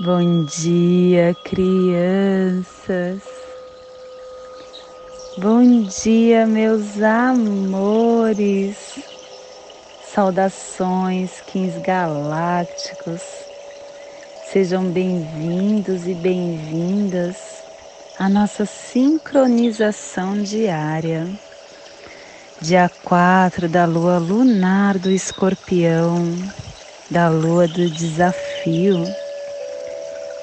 Bom dia, crianças. Bom dia, meus amores. Saudações, quins galácticos. Sejam bem-vindos e bem-vindas à nossa sincronização diária. Dia 4 da lua lunar do escorpião, da lua do desafio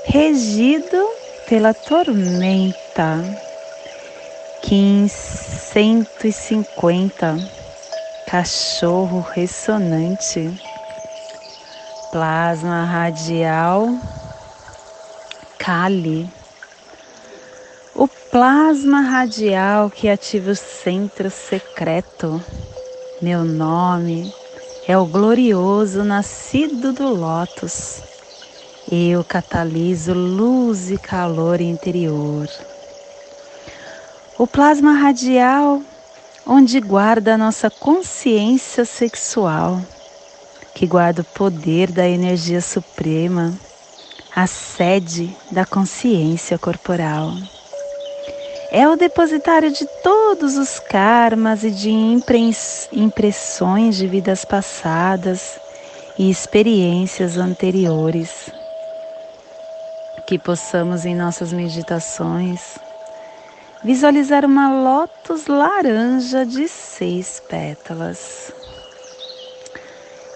regido pela tormenta. Kim 150, cachorro ressonante, plasma radial, Kali. O plasma radial que ativa o centro secreto. Meu nome é o glorioso nascido do Lótus eu cataliso luz e calor interior. O plasma radial, onde guarda a nossa consciência sexual, que guarda o poder da energia suprema, a sede da consciência corporal. É o depositário de todos os karmas e de impressões de vidas passadas e experiências anteriores que possamos em nossas meditações visualizar uma lótus laranja de seis pétalas.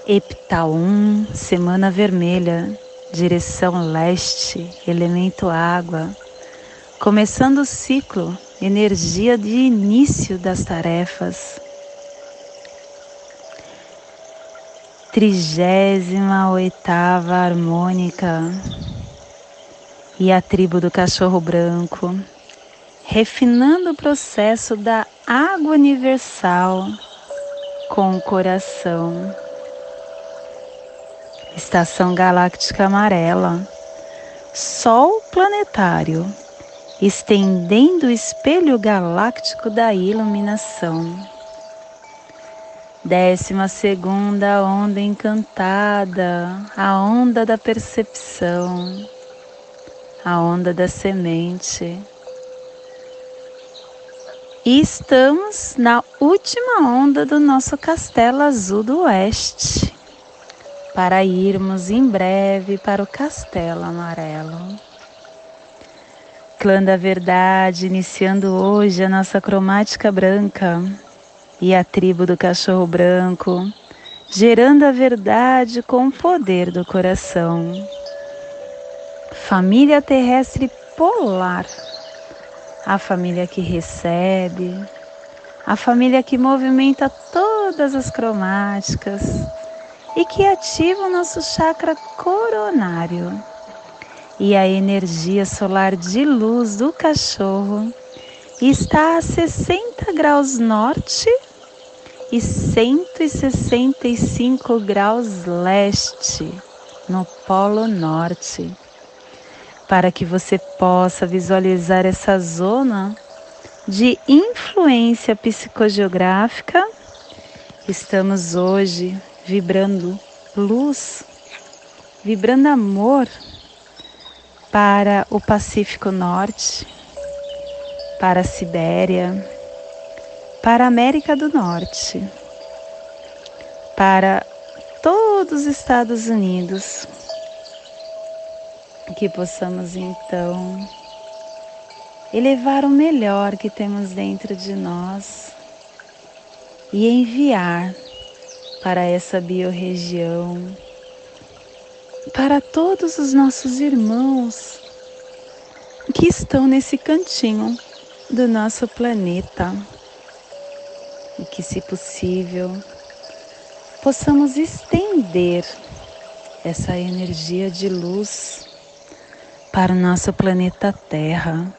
Epital 1, semana vermelha, direção leste, elemento água, começando o ciclo, energia de início das tarefas. Trigésima oitava harmônica e a tribo do cachorro branco, refinando o processo da água universal com o coração. Estação galáctica amarela, Sol planetário, estendendo o espelho galáctico da iluminação. Décima segunda onda encantada, a onda da percepção a onda da semente. E estamos na última onda do nosso castelo azul do oeste, para irmos em breve para o castelo amarelo. Clã da Verdade, iniciando hoje a nossa cromática branca e a tribo do cachorro branco, gerando a verdade com o poder do coração família terrestre polar, a família que recebe, a família que movimenta todas as cromáticas. E que ativa o nosso chakra coronário. E a energia solar de luz do cachorro está a 60 graus norte e 165 graus leste no Polo Norte para que você possa visualizar essa zona de influência psicogeográfica. Estamos hoje vibrando luz, vibrando amor para o Pacífico Norte, para a Sibéria, para a América do Norte, para todos os Estados Unidos que possamos então elevar o melhor que temos dentro de nós e enviar para essa biorregião, para todos os nossos irmãos que estão nesse cantinho do nosso planeta. E que, se possível, possamos estender essa energia de luz para o nosso planeta Terra,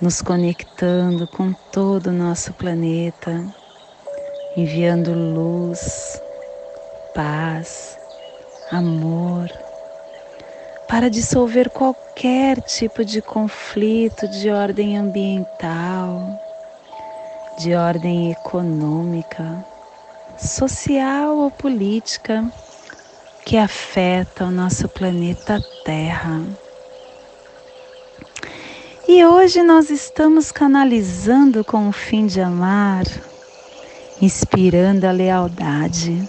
nos conectando com todo o nosso planeta, enviando luz, paz, amor, para dissolver qualquer tipo de conflito de ordem ambiental, de ordem econômica, social ou política que afeta o nosso planeta Terra. E hoje nós estamos canalizando com o fim de amar, inspirando a lealdade,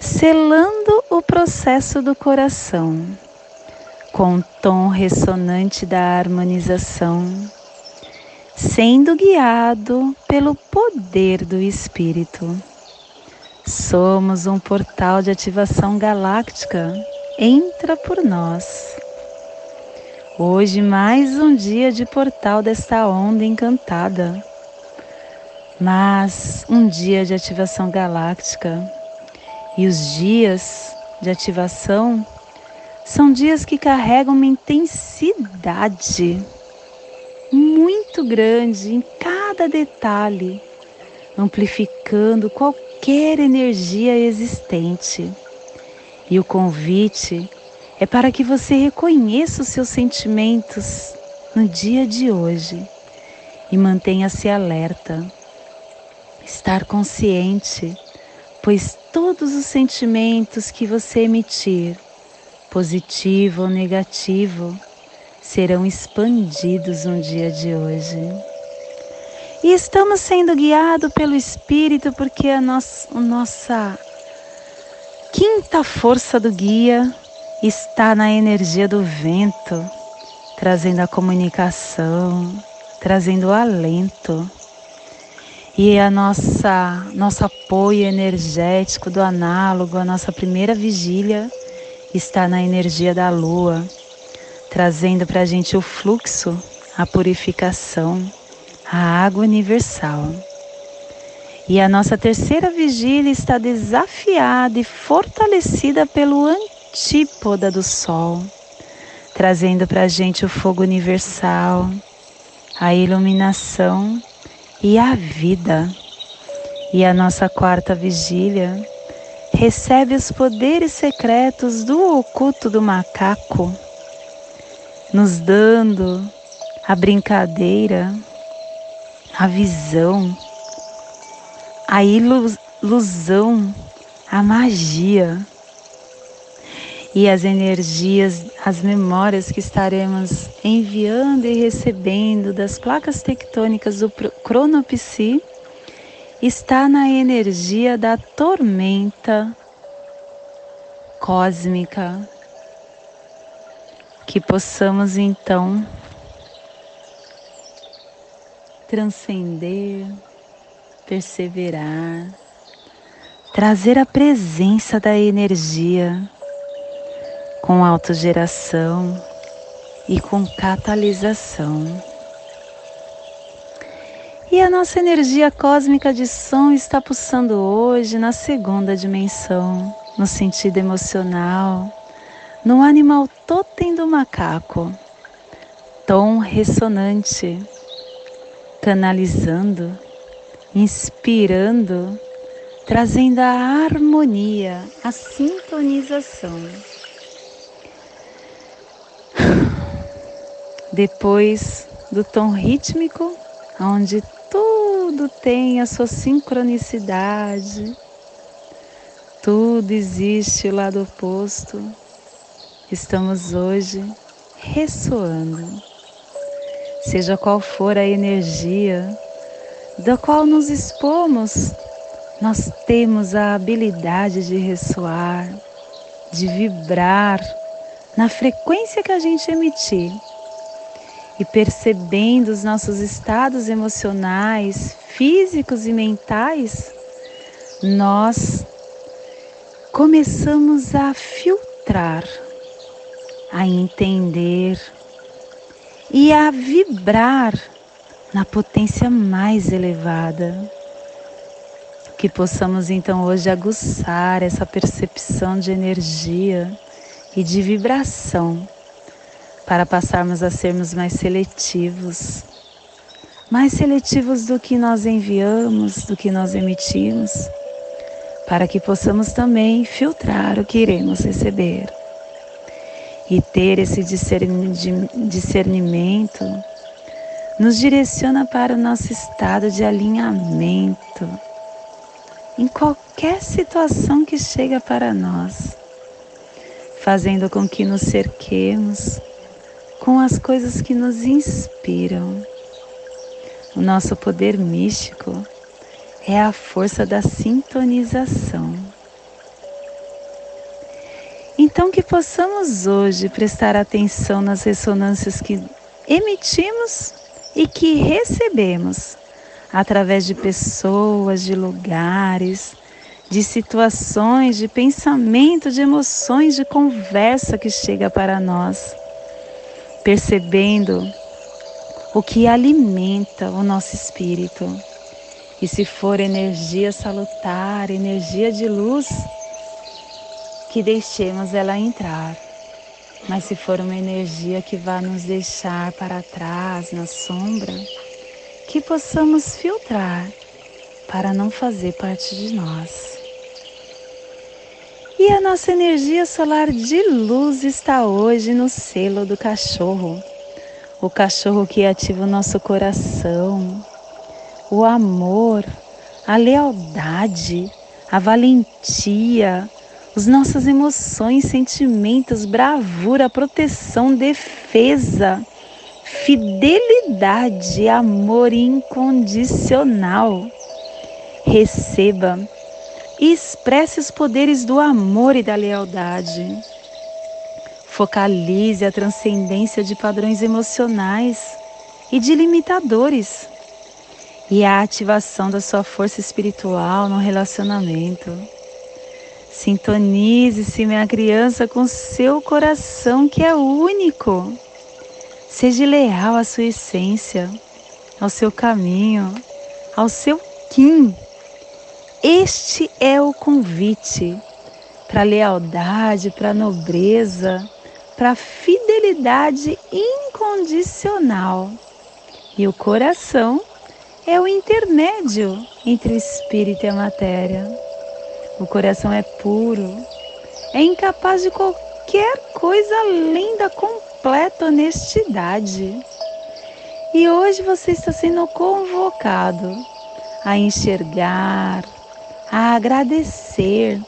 selando o processo do coração com o tom ressonante da harmonização, sendo guiado pelo poder do Espírito. Somos um portal de ativação galáctica. Entra por nós. Hoje, mais um dia de portal desta onda encantada. Mas um dia de ativação galáctica. E os dias de ativação são dias que carregam uma intensidade muito grande em cada detalhe, amplificando qualquer energia existente. E o convite é para que você reconheça os seus sentimentos no dia de hoje e mantenha-se alerta. Estar consciente, pois todos os sentimentos que você emitir positivo ou negativo, serão expandidos no dia de hoje. E estamos sendo guiados pelo Espírito porque a nossa, a nossa quinta força do guia está na energia do vento, trazendo a comunicação, trazendo o alento. E a nossa nosso apoio energético do análogo, a nossa primeira vigília, está na energia da lua, trazendo para a gente o fluxo, a purificação, a água universal. E a nossa terceira vigília está desafiada e fortalecida pelo antípoda do Sol, trazendo para a gente o fogo universal, a iluminação e a vida. E a nossa quarta vigília recebe os poderes secretos do oculto do macaco, nos dando a brincadeira, a visão, a ilusão, a magia e as energias, as memórias que estaremos enviando e recebendo das placas tectônicas do cronopsi está na energia da tormenta cósmica. Que possamos então transcender, perseverar, trazer a presença da energia com autogeração e com catalisação. E a nossa energia cósmica de som está pulsando hoje na segunda dimensão, no sentido emocional, no animal totem do macaco, tom ressonante, canalizando, inspirando, trazendo a harmonia, a sintonização. Depois do tom rítmico, onde tudo tem a sua sincronicidade, tudo existe lá do oposto. Estamos hoje ressoando, seja qual for a energia da qual nos expomos, nós temos a habilidade de ressoar, de vibrar na frequência que a gente emitir. E percebendo os nossos estados emocionais, físicos e mentais, nós começamos a filtrar, a entender e a vibrar na potência mais elevada. Que possamos então hoje aguçar essa percepção de energia e de vibração para passarmos a sermos mais seletivos, mais seletivos do que nós enviamos, do que nós emitimos, para que possamos também filtrar o que iremos receber e ter esse discernimento nos direciona para o nosso estado de alinhamento em qualquer situação que chega para nós. fazendo com que nos cerquemos com as coisas que nos inspiram. O nosso poder místico é a força da sintonização. Então, que possamos hoje prestar atenção nas ressonâncias que emitimos e que recebemos através de pessoas, de lugares, de situações, de pensamento, de emoções, de conversa que chega para nós, percebendo o que alimenta o nosso espírito. E se for energia salutar, energia de luz, que deixemos ela entrar. Mas se for uma energia que vai nos deixar para trás, na sombra, que possamos filtrar para não fazer parte de nós. E a nossa energia solar de luz está hoje no selo do cachorro. O cachorro que ativa o nosso coração, o amor, a lealdade, a valentia, as nossas emoções, sentimentos, bravura, proteção, defesa, fidelidade, amor incondicional. Receba e expresse os poderes do amor e da lealdade. Focalize a transcendência de padrões emocionais e de limitadores e a ativação da sua força espiritual no relacionamento. Sintonize-se, minha criança, com seu coração que é único. Seja leal à sua essência, ao seu caminho, ao seu Kim. Este é o convite para lealdade, para nobreza, para fidelidade incondicional. E o coração é o intermédio entre o espírito e a matéria. O coração é puro, é incapaz de qualquer coisa além da completa honestidade. E hoje você está sendo convocado a enxergar, a agradecer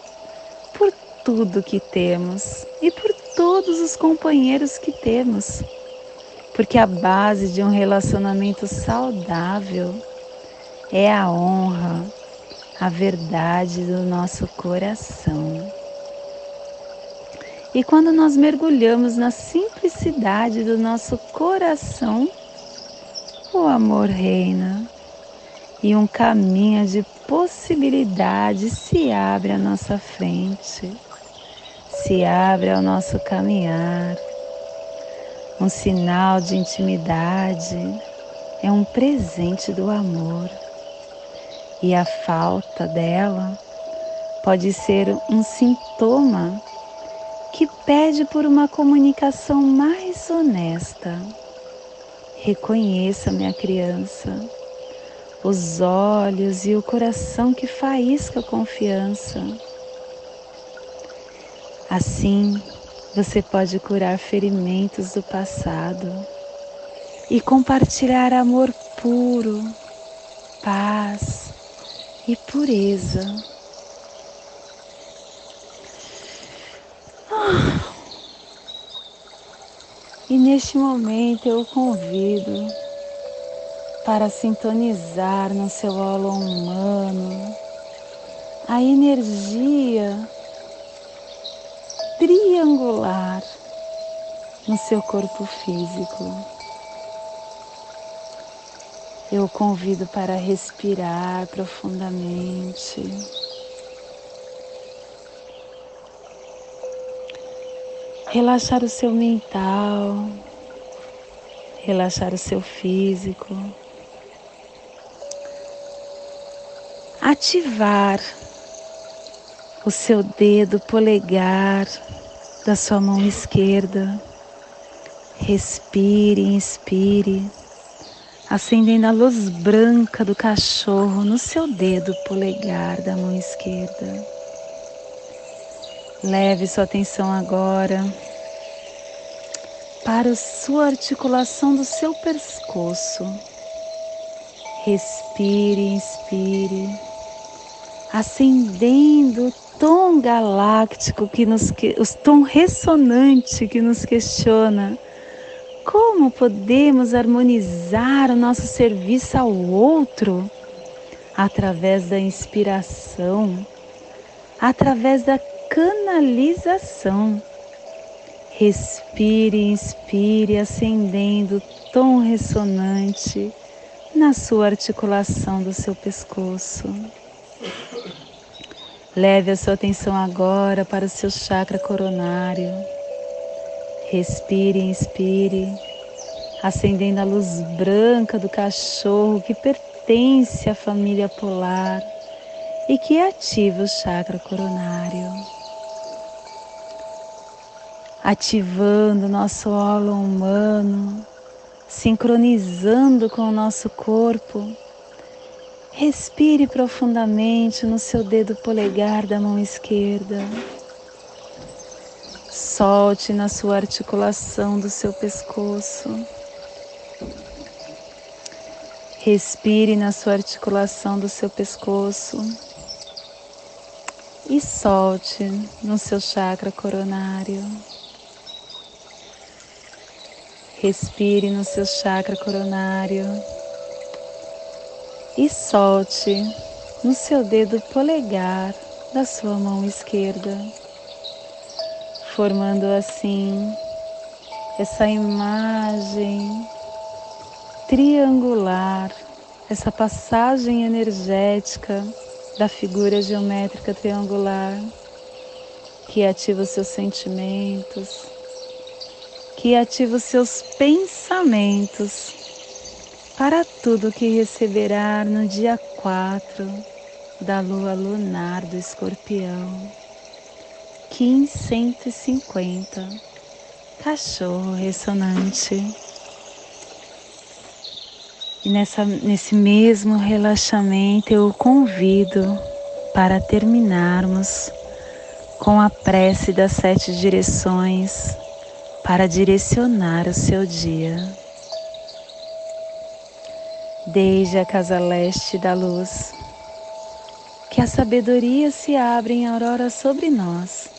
por tudo que temos e por todos os companheiros que temos. Porque a base de um relacionamento saudável é a honra, a verdade do nosso coração. E quando nós mergulhamos na simplicidade do nosso coração, o amor reina e um caminho de possibilidades se abre à nossa frente, se abre ao nosso caminhar. Um sinal de intimidade é um presente do amor e a falta dela pode ser um sintoma que pede por uma comunicação mais honesta. Reconheça, minha criança, os olhos e o coração que faísca confiança. Assim, você pode curar ferimentos do passado e compartilhar amor puro, paz, e pureza. E neste momento eu o convido para sintonizar no seu holo humano a energia triangular no seu corpo físico eu convido para respirar profundamente. Relaxar o seu mental, relaxar o seu físico, ativar o seu dedo polegar da sua mão esquerda. Respire, inspire acendendo a luz branca do cachorro no seu dedo polegar da mão esquerda. Leve sua atenção agora para a sua articulação do seu pescoço. Respire, inspire, acendendo tom galáctico que nos o tom ressonante que nos questiona como podemos harmonizar o nosso serviço ao outro através da inspiração, através da canalização. Respire, inspire, acendendo tom ressonante na sua articulação do seu pescoço. Leve a sua atenção agora para o seu chakra coronário. Respire, inspire, acendendo a luz branca do cachorro que pertence à família polar e que ativa o chakra coronário. Ativando nosso óleo humano, sincronizando com o nosso corpo. Respire profundamente no seu dedo polegar da mão esquerda. Solte na sua articulação do seu pescoço. Respire na sua articulação do seu pescoço e solte no seu chakra coronário. Respire no seu chakra coronário e solte no seu dedo polegar da sua mão esquerda, formando assim essa imagem triangular, essa passagem energética da figura geométrica triangular que ativa os seus sentimentos, que ativa os seus pensamentos para tudo que receberá no dia 4 da lua lunar do escorpião. Kim 150 Cachorro ressonante. E nessa, nesse mesmo relaxamento eu o convido para terminarmos com a prece das sete direções para direcionar o seu dia. Desde a casa leste da luz, que a sabedoria se abra em aurora sobre nós,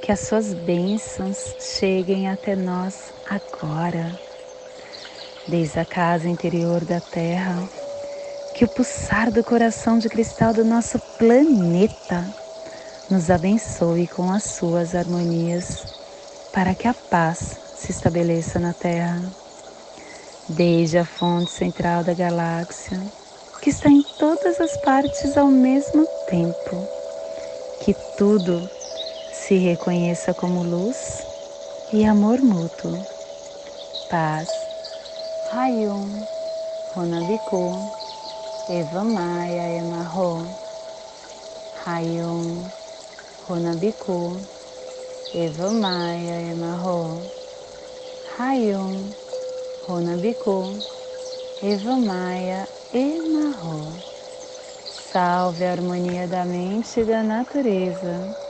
que as suas bênçãos cheguem até nós agora, desde a casa interior da Terra, que o pulsar do coração de cristal do nosso planeta nos abençoe com as suas harmonias, para que a paz se estabeleça na Terra. Desde a fonte central da galáxia, que está em todas as partes ao mesmo tempo, que tudo se reconheça como luz e amor mútuo, paz, Hayum, Ronabiku, Eva Maia Emarro, Hayum, Ronabiku, Eva Maia Emarro, Hayum, Ronabiku, Eva Maia e Marro. Salve a harmonia da mente e da natureza.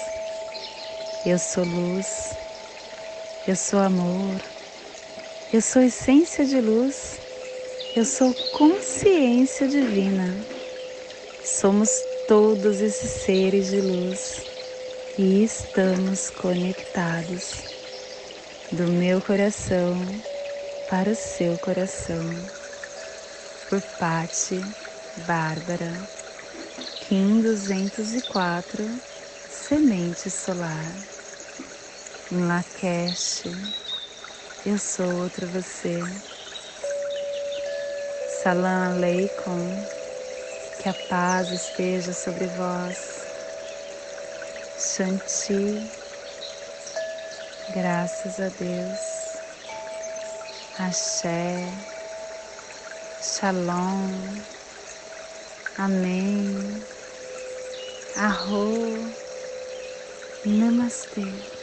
Eu sou luz, eu sou amor, Eu sou essência de luz. Eu sou consciência divina. Somos todos esses seres de luz e estamos conectados do meu coração para o seu coração. Por Pati Bárbara, Kim 204, Semente Solar. Lakesh, eu sou outro você. Salam Aleikum, que a paz esteja sobre vós. Shanti, graças a Deus, Axé, Shalom, Amém, Arro, Namastê.